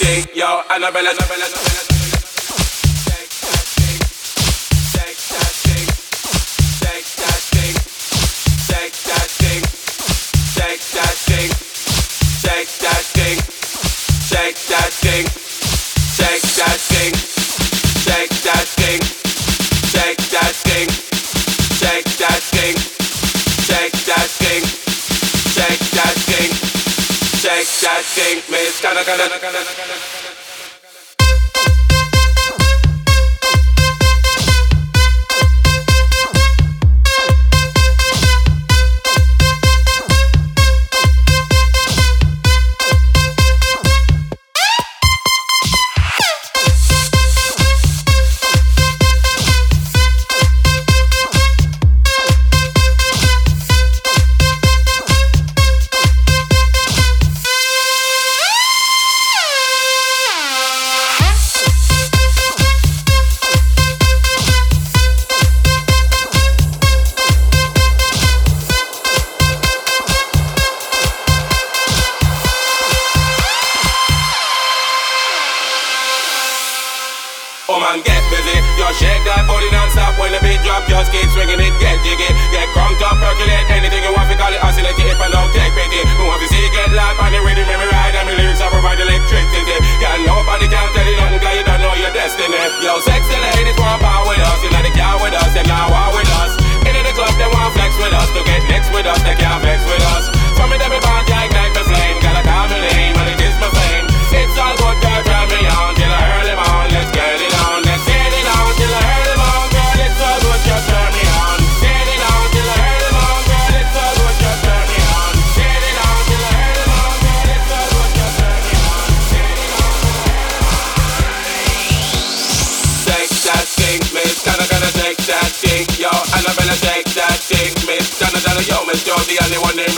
Annabella, Annabella, Annabella. なかなかななかなか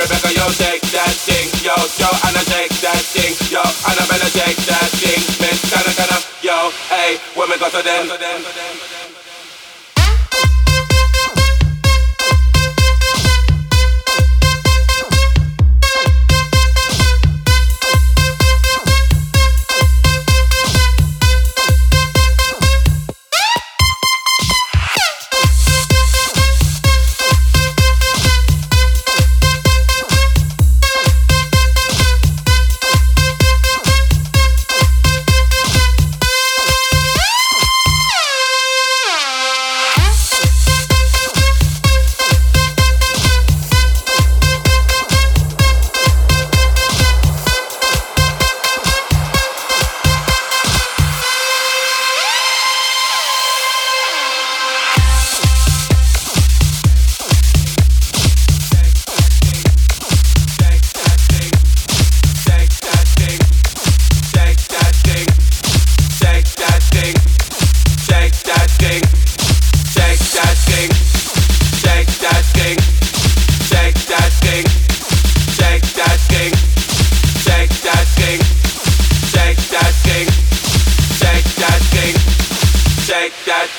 Rebecca, yo, take that thing, yo, yo, and I take that thing, yo, and I better take that thing, Miss kinda, yo, hey, women go to them. Go to them, them, to them.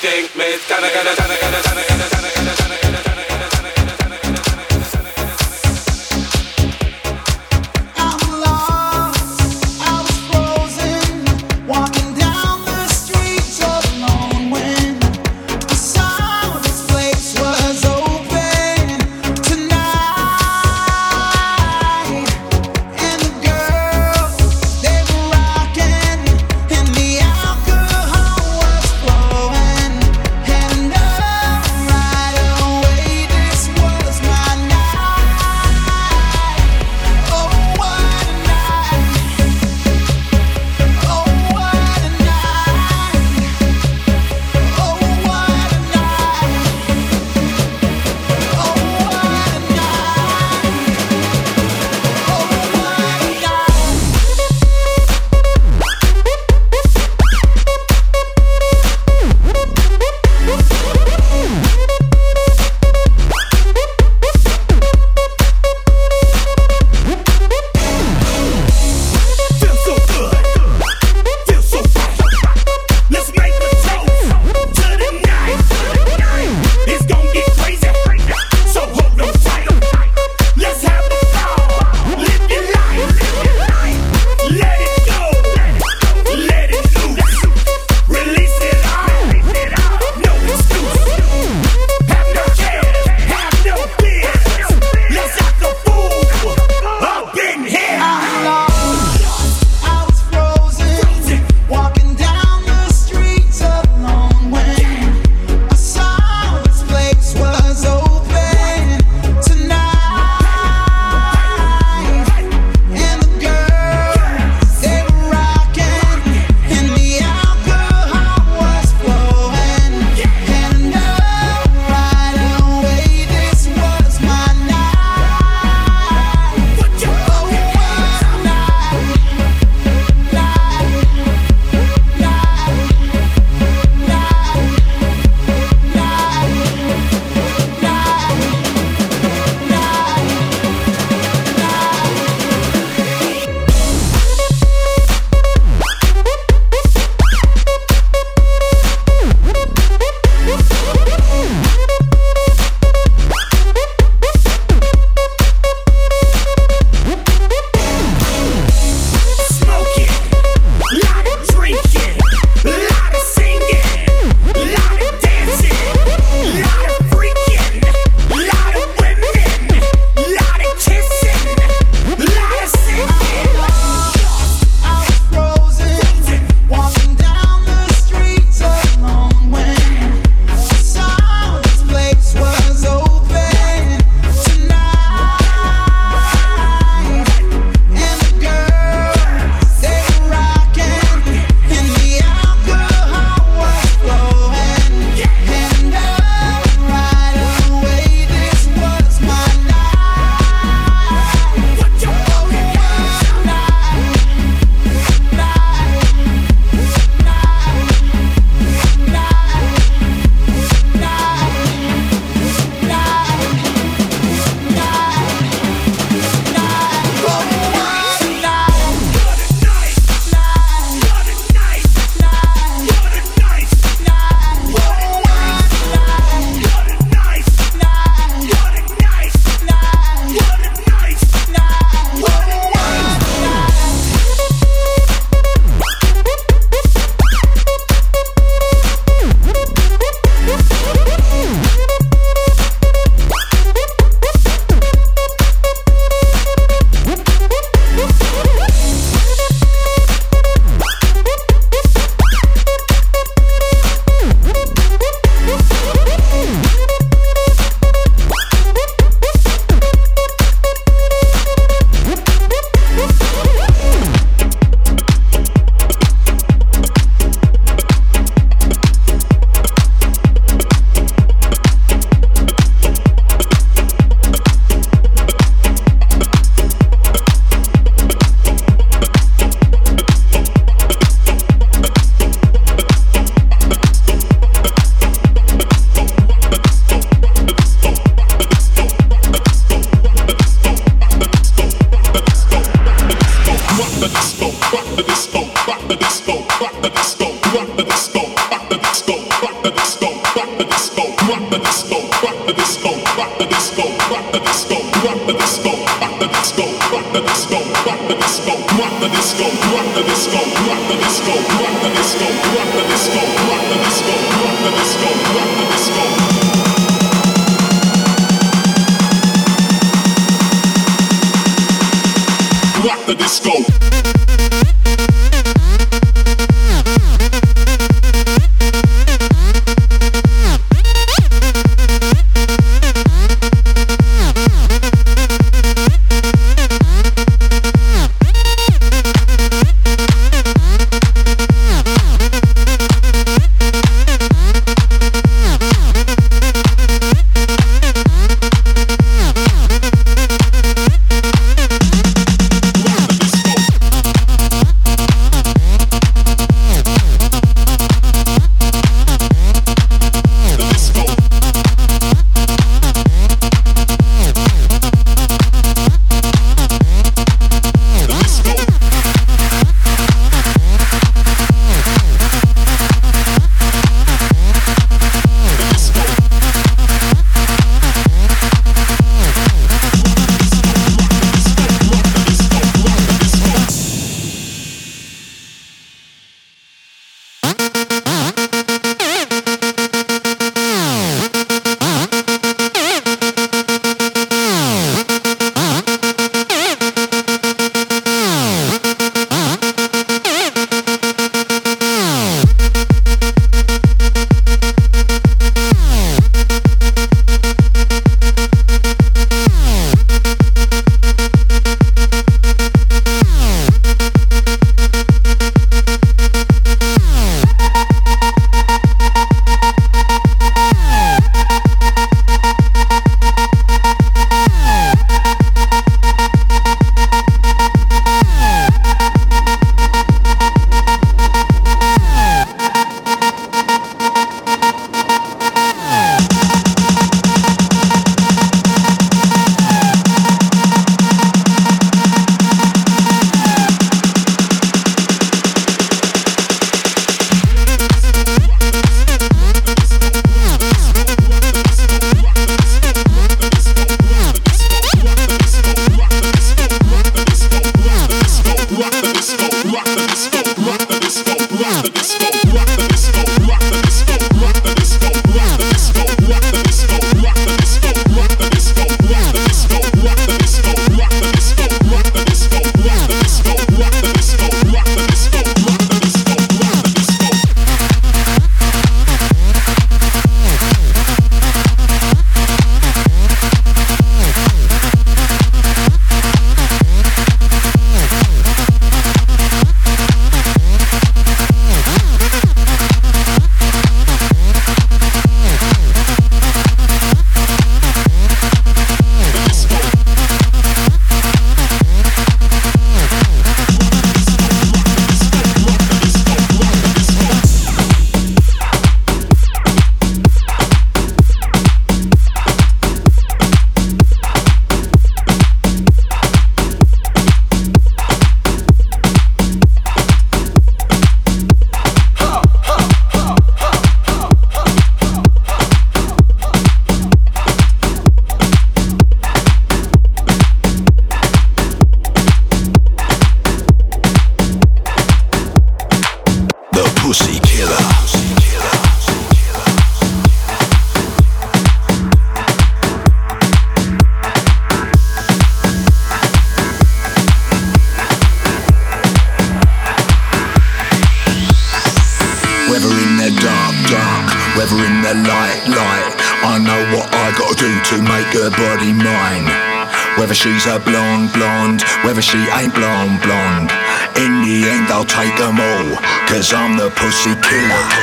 think, miss, kinda, kinda, kinda, kinda, kinda. Thing, miss. Gonna, gonna, gonna, gonna, gonna. she's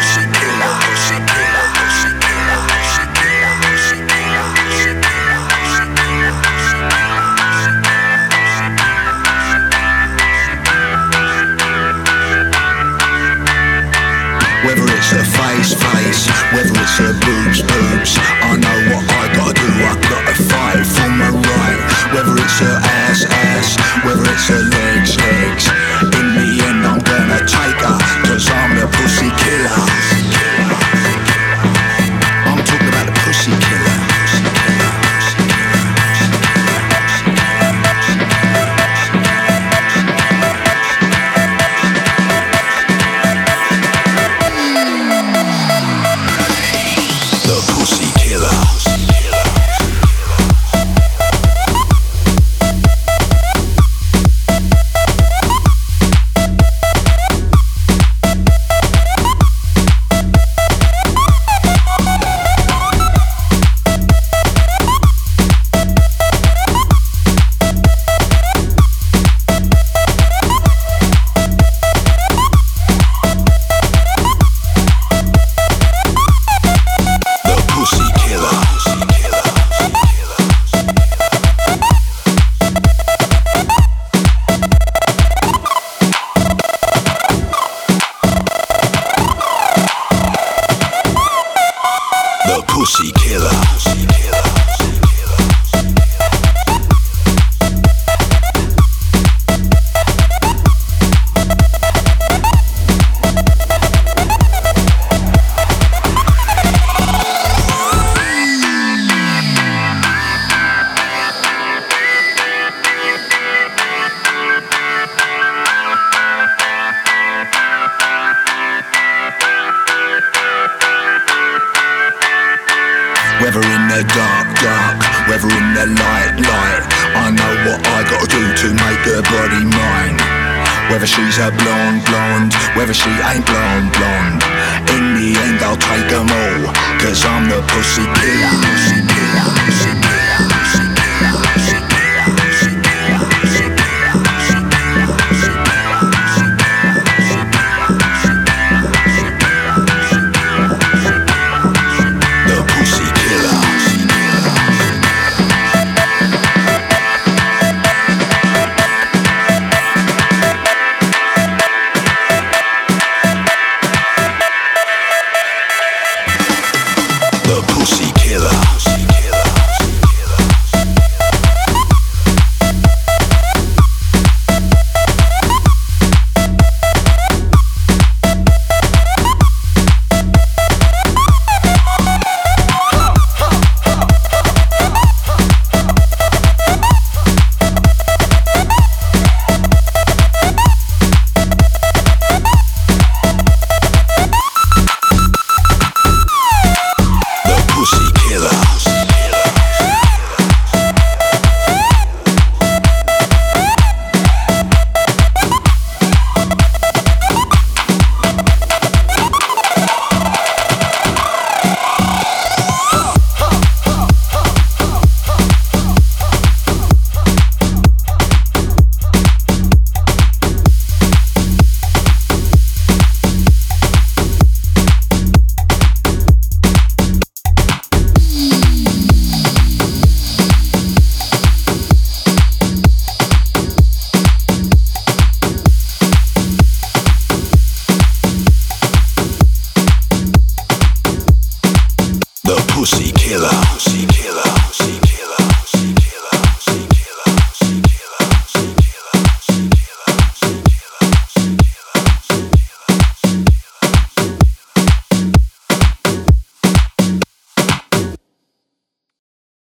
killer.